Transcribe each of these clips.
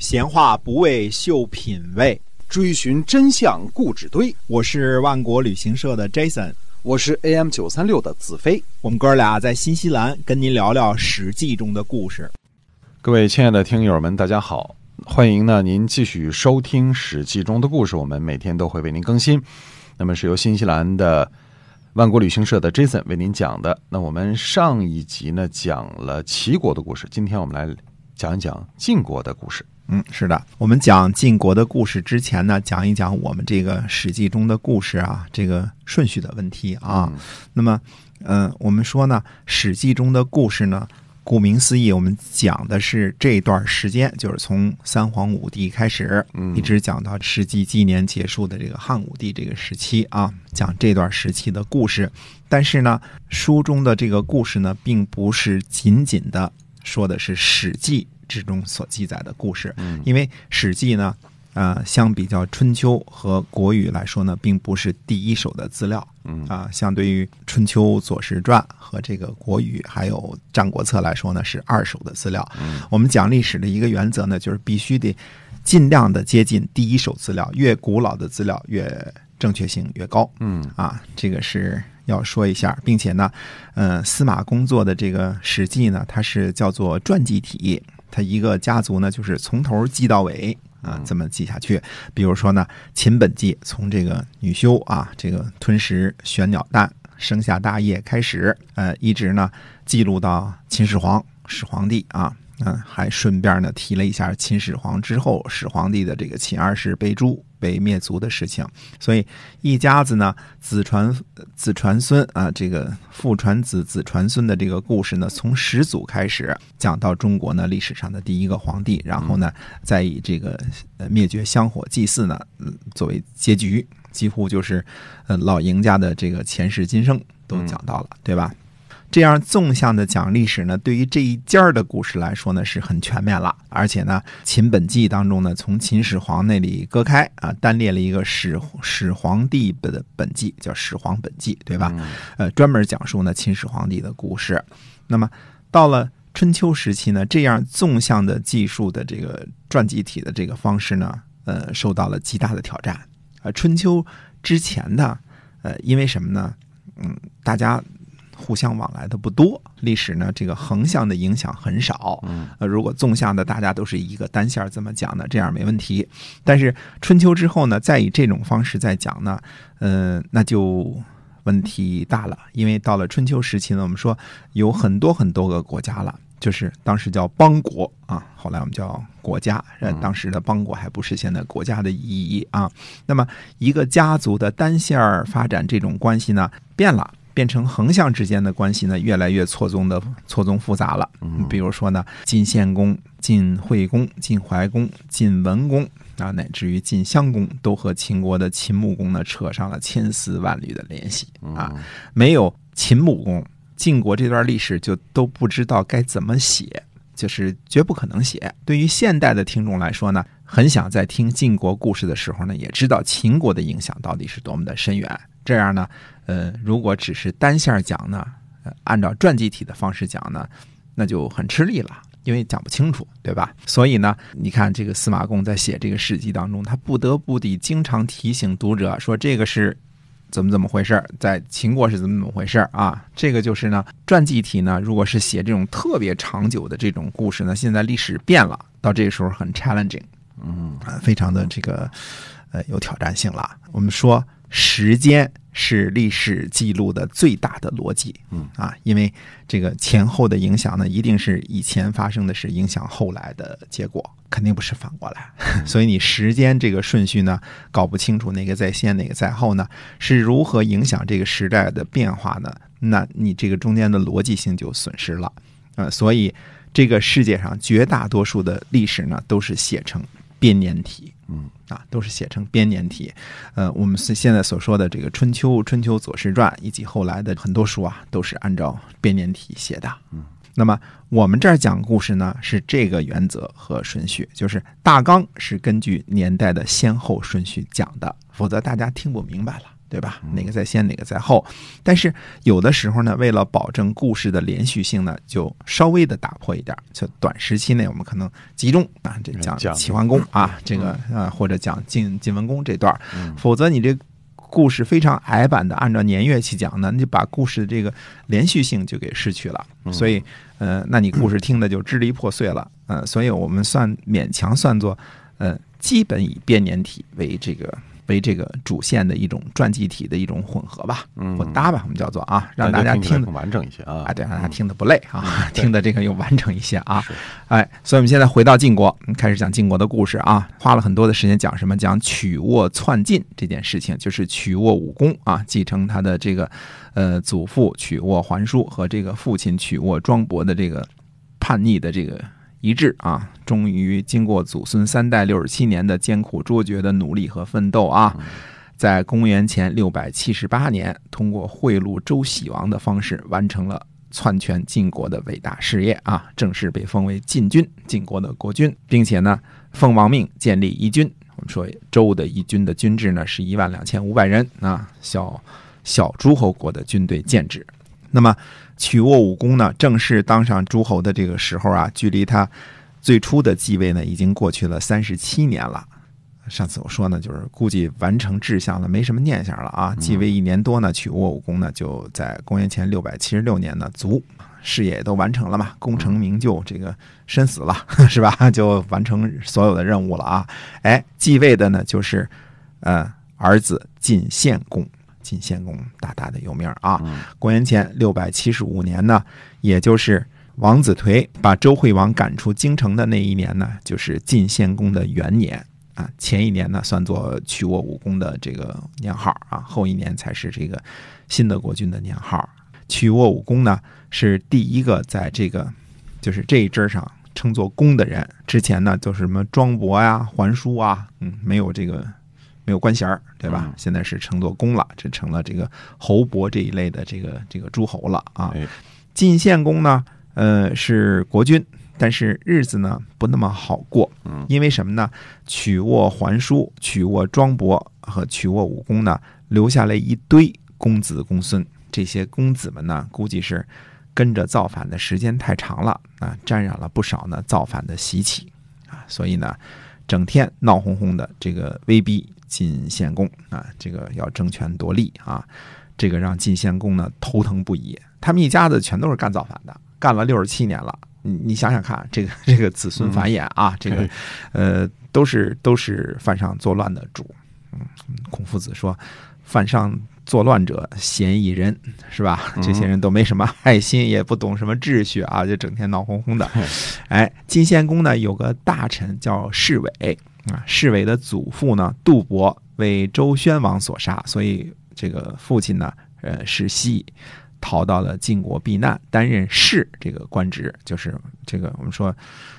闲话不为秀品味，追寻真相故纸堆。我是万国旅行社的 Jason，我是 AM 九三六的子飞。我们哥俩在新西兰跟您聊聊《史记》中的故事。各位亲爱的听友们，大家好，欢迎呢您继续收听《史记》中的故事。我们每天都会为您更新，那么是由新西兰的万国旅行社的 Jason 为您讲的。那我们上一集呢讲了齐国的故事，今天我们来讲一讲晋国的故事。嗯，是的，我们讲晋国的故事之前呢，讲一讲我们这个《史记》中的故事啊，这个顺序的问题啊。那么，嗯，我们说呢，《史记》中的故事呢，顾名思义，我们讲的是这段时间，就是从三皇五帝开始，一直讲到世纪纪年结束的这个汉武帝这个时期啊，讲这段时期的故事。但是呢，书中的这个故事呢，并不是仅仅的说的是《史记》。之中所记载的故事，因为《史记》呢，呃，相比较《春秋》和《国语》来说呢，并不是第一手的资料，嗯啊，相对于《春秋》《左氏传》和这个《国语》还有《战国策》来说呢，是二手的资料。我们讲历史的一个原则呢，就是必须得尽量的接近第一手资料，越古老的资料越正确性越高。嗯，啊，这个是要说一下，并且呢，呃，司马工作的这个《史记》呢，它是叫做传记体。他一个家族呢，就是从头记到尾啊，这么记下去。比如说呢，秦本纪从这个女修啊，这个吞食玄鸟蛋，生下大业开始，呃，一直呢记录到秦始皇始皇帝啊。嗯，还顺便呢提了一下秦始皇之后始皇帝的这个秦二世被诛、被灭族的事情，所以一家子呢子传子传孙啊，这个父传子、子传孙的这个故事呢，从始祖开始讲到中国呢历史上的第一个皇帝，然后呢再以这个灭绝香火祭祀呢作为结局，几乎就是呃老赢家的这个前世今生都讲到了，对吧？这样纵向的讲历史呢，对于这一家的故事来说呢，是很全面了。而且呢，《秦本纪》当中呢，从秦始皇那里割开啊，单列了一个始始皇帝的本纪，叫《始皇本纪》，对吧？呃，专门讲述呢秦始皇帝的故事。那么到了春秋时期呢，这样纵向的技术的这个传记体的这个方式呢，呃，受到了极大的挑战。啊，春秋之前的，呃，因为什么呢？嗯，大家。互相往来的不多，历史呢，这个横向的影响很少。呃，如果纵向的，大家都是一个单线这么讲的，这样没问题。但是春秋之后呢，再以这种方式再讲呢，嗯，那就问题大了。因为到了春秋时期呢，我们说有很多很多个国家了，就是当时叫邦国啊，后来我们叫国家。当时的邦国还不是现在国家的意义啊。那么一个家族的单线发展这种关系呢，变了。变成横向之间的关系呢，越来越错综的错综复杂了。嗯，比如说呢，晋献公、晋惠公、晋怀公、晋文公啊，乃至于晋襄公，都和秦国的秦穆公呢扯上了千丝万缕的联系啊。没有秦穆公，晋国这段历史就都不知道该怎么写，就是绝不可能写。对于现代的听众来说呢，很想在听晋国故事的时候呢，也知道秦国的影响到底是多么的深远。这样呢。呃，如果只是单线讲呢，按照传记体的方式讲呢，那就很吃力了，因为讲不清楚，对吧？所以呢，你看这个司马公在写这个史记当中，他不得不得经常提醒读者说，这个是怎么怎么回事在秦国是怎么怎么回事啊？这个就是呢，传记体呢，如果是写这种特别长久的这种故事呢，现在历史变了，到这个时候很 challenging，嗯，非常的这个呃有挑战性了。我们说时间。是历史记录的最大的逻辑，嗯啊，因为这个前后的影响呢，一定是以前发生的事影响后来的结果，肯定不是反过来。所以你时间这个顺序呢，搞不清楚哪个在先哪个在后呢，是如何影响这个时代的变化呢？那你这个中间的逻辑性就损失了。呃，所以这个世界上绝大多数的历史呢，都是写成编年体。嗯啊，都是写成编年体，呃，我们是现在所说的这个《春秋》《春秋左氏传》以及后来的很多书啊，都是按照编年体写的。嗯，那么我们这儿讲故事呢，是这个原则和顺序，就是大纲是根据年代的先后顺序讲的，否则大家听不明白了。对吧？哪个在先，哪个在后？但是有的时候呢，为了保证故事的连续性呢，就稍微的打破一点，就短时期内我们可能集中啊，这讲讲齐桓公啊，这个呃或者讲晋晋文公这段否则你这故事非常矮板的按照年月去讲呢，你就把故事的这个连续性就给失去了。所以，呃，那你故事听的就支离破碎了。呃，所以我们算勉强算作，呃，基本以编年体为这个为这个主线的一种传记体的一种混合吧，嗯。混搭吧，我们叫做啊，让大家听得听起来更完整一些啊。啊，对，让大家听的不累啊，听的这个又完整一些啊是。哎，所以我们现在回到晋国，嗯开始讲晋国的故事啊，花了很多的时间讲什么？讲曲沃篡晋这件事情，就是曲沃武功啊，继承他的这个呃祖父曲沃桓叔和这个父亲曲沃庄伯的这个叛逆的这个一致啊，终于经过祖孙三代六十七年的艰苦卓绝的努力和奋斗啊，在公元前六百七十八年，通过贿赂周喜王的方式，完成了篡权晋国的伟大事业啊，正式被封为晋军，晋国的国君，并且呢，奉王命建立一军。我们说周的一军的军制呢是一万两千五百人啊，小小诸侯国的军队建制。那么曲沃武公呢，正式当上诸侯的这个时候啊，距离他最初的继位呢，已经过去了三十七年了。上次我说呢，就是估计完成志向了，没什么念想了啊。继位一年多呢，曲沃武公呢就在公元前六百七十六年呢卒，事业也都完成了嘛，功成名就，这个身死了 是吧？就完成所有的任务了啊。哎，继位的呢就是呃儿子晋献公，晋献公大大的有名啊。公元前六百七十五年呢，也就是王子颓把周惠王赶出京城的那一年呢，就是晋献公的元年啊。前一年呢算作曲沃武公的这个年号啊，后一年才是这个新的国君的年号。曲沃武公呢是第一个在这个就是这一支上称作公的人。之前呢就是什么庄伯呀、桓叔啊，嗯，没有这个没有官衔儿，对吧？嗯现在是称作公了，这成了这个侯伯这一类的这个这个诸侯了啊。哎晋献公呢，呃，是国君，但是日子呢不那么好过。嗯，因为什么呢？曲沃桓叔、曲沃庄伯和曲沃武公呢，留下了一堆公子公孙。这些公子们呢，估计是跟着造反的时间太长了啊，沾染了不少呢造反的习气啊，所以呢，整天闹哄哄的这个威逼晋献公啊，这个要争权夺利啊，这个让晋献公呢头疼不已。他们一家子全都是干造反的，干了六十七年了。你你想想看，这个 这个子孙繁衍啊，这个呃都是都是犯上作乱的主。嗯，孔夫子说，犯上作乱者嫌疑人，是吧？这些人都没什么爱心，也不懂什么秩序啊，就整天闹哄哄的。哎，晋献公呢有个大臣叫侍卫啊，侍卫的祖父呢杜伯为周宣王所杀，所以这个父亲呢，呃，是西逃到了晋国避难，担任士这个官职，就是这个我们说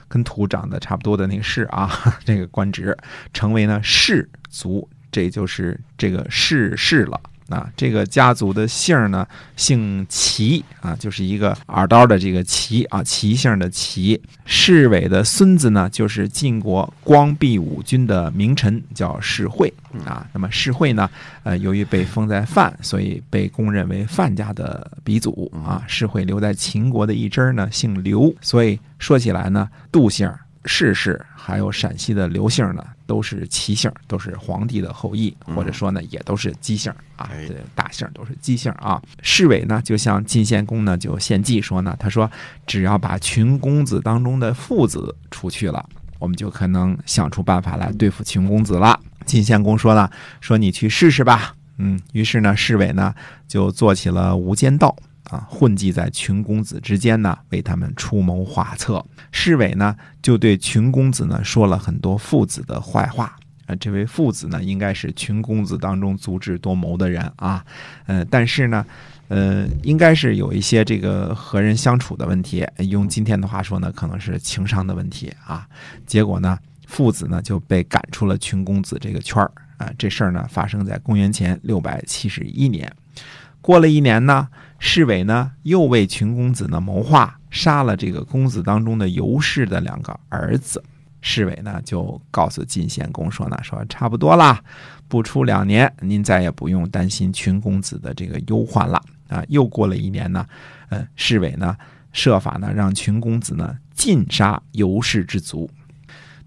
跟土长得差不多的那个士啊，这个官职，成为呢士族，这就是这个士士了。啊，这个家族的姓儿呢，姓齐啊，就是一个耳刀的这个齐啊，齐姓的齐。侍卫的孙子呢，就是晋国光弼五君的名臣，叫世会啊。那么世会呢，呃，由于被封在范，所以被公认为范家的鼻祖啊。世会留在秦国的一支呢，姓刘，所以说起来呢，杜姓儿、氏氏还有陕西的刘姓呢，都是齐姓，都是皇帝的后裔，或者说呢，也都是姬姓啊大姓都是姬姓啊。侍卫呢，就向晋献公呢就献计说呢，他说只要把群公子当中的父子除去了。我们就可能想出办法来对付群公子了。晋献公说了，说你去试试吧。嗯，于是呢，侍卫呢就做起了无间道啊，混迹在群公子之间呢，为他们出谋划策。侍卫呢就对群公子呢说了很多父子的坏话。啊，这位父子呢，应该是群公子当中足智多谋的人啊，呃，但是呢，呃，应该是有一些这个和人相处的问题，用今天的话说呢，可能是情商的问题啊。结果呢，父子呢就被赶出了群公子这个圈儿啊。这事儿呢发生在公元前六百七十一年。过了一年呢，侍卫呢又为群公子呢谋划，杀了这个公子当中的尤氏的两个儿子。侍卫呢就告诉晋献公说呢，说差不多啦，不出两年，您再也不用担心群公子的这个忧患了啊。又过了一年呢，呃，侍卫呢设法呢让群公子呢尽杀尤氏之族。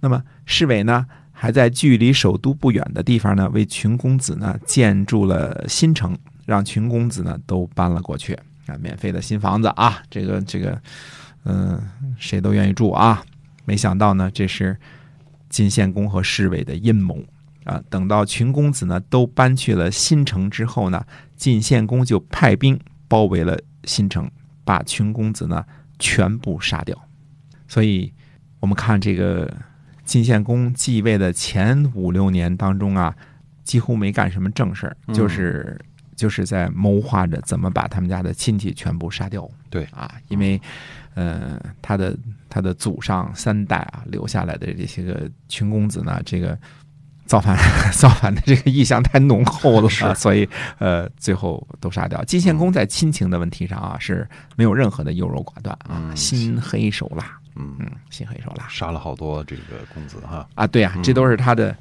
那么侍卫呢还在距离首都不远的地方呢为群公子呢建筑了新城，让群公子呢都搬了过去啊，免费的新房子啊，这个这个，嗯、谁都愿意住啊。没想到呢，这是晋献公和侍卫的阴谋啊！等到群公子呢都搬去了新城之后呢，晋献公就派兵包围了新城，把群公子呢全部杀掉。所以，我们看这个晋献公继位的前五六年当中啊，几乎没干什么正事儿，就是就是在谋划着怎么把他们家的亲戚全部杀掉。对。啊，因为呃，他的他的祖上三代啊留下来的这些个群公子呢，这个造反 造反的这个意向太浓厚了，是。所以呃，最后都杀掉。晋献公在亲情的问题上啊，是没有任何的优柔寡断啊，嗯心黑手辣，嗯，嗯，心黑手辣。杀了好多这个公子哈，啊，对啊，嗯这都是他的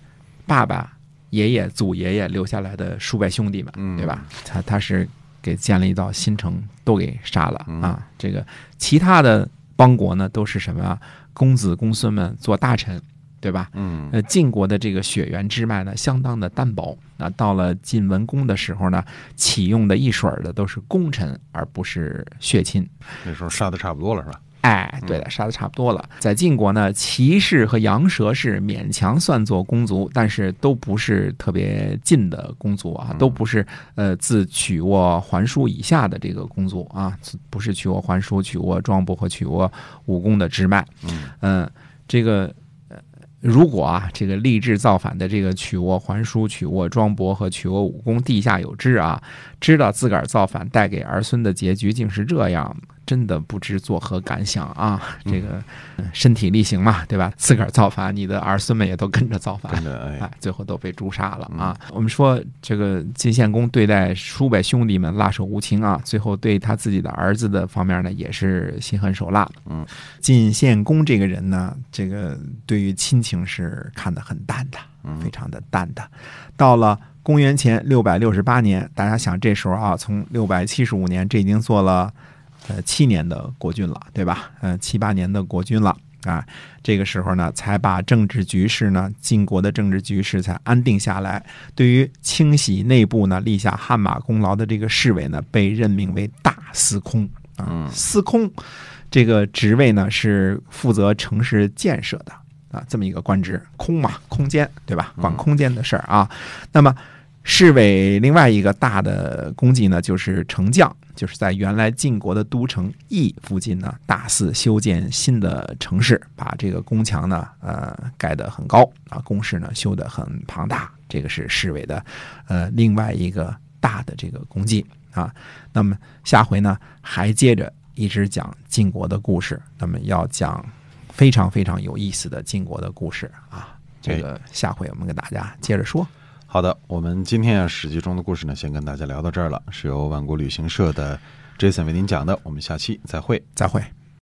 爸爸、爷爷、祖爷爷留下来的数百兄弟们，嗯对吧？他他是给建了一道新城，都给杀了嗯啊。这个其他的邦国呢，都是什么啊？公子公孙们做大臣，对吧？嗯呃，晋国的这个血缘支脉呢，相当的单薄。那到了晋文公的时候呢，启用的一水儿的都是功臣，而不是血亲。那时候杀的差不多了是吧？哎，对的，杀的差不多了。在晋国呢，齐氏和羊蛇氏勉强算作公族，但是都不是特别近的公族啊，都不是呃自曲沃、桓叔以下的这个公族啊，不是曲沃、桓叔、曲沃庄伯和曲沃武公的支脉。嗯嗯，这个呃，如果啊，这个立志造反的这个曲沃桓叔、曲沃庄伯和曲沃武公地下有知啊，知道自个儿造反带给儿孙的结局竟是这样，真的不知作何感想啊！这个呃身体力行嘛，对吧？自个儿造反，你的儿孙们也都跟着造反，哎哎，最后都被诛杀了啊！我们说这个晋献公对待叔伯兄弟们辣手无情啊，最后对他自己的儿子的方面呢，也是心狠手辣。嗯，晋献公这个人呢，这个对于亲情是看得很淡的，嗯非常的淡的。到了公元前六百六十八年，大家想这时候啊，从六百七十五年，这已经做了呃七年的国君了，对吧？呃，七八年的国君了啊。这个时候呢，才把政治局势呢，晋国的政治局势才安定下来。对于清洗内部呢，立下汗马功劳的这个侍卫呢，被任命为大司空司空这个职位呢是负责城市建设的啊，这么一个官职，空嘛，空间对吧？管空间的事儿啊。那么侍卫另外一个大的功绩呢，就是城将，就是在原来晋国的都城邑附近呢，大肆修建新的城市，把这个宫墙呢，呃，盖得很高啊，宫室呢修得很庞大，这个是侍卫的呃另外一个大的这个功绩啊。那么下回呢，还接着一直讲晋国的故事，那么要讲非常非常有意思的晋国的故事啊。这个下回我们给大家接着说。好的，我们今天啊《史记》中的故事呢，先跟大家聊到这儿了，是由万国旅行社的 Jason 为您讲的，我们下期再会。再会。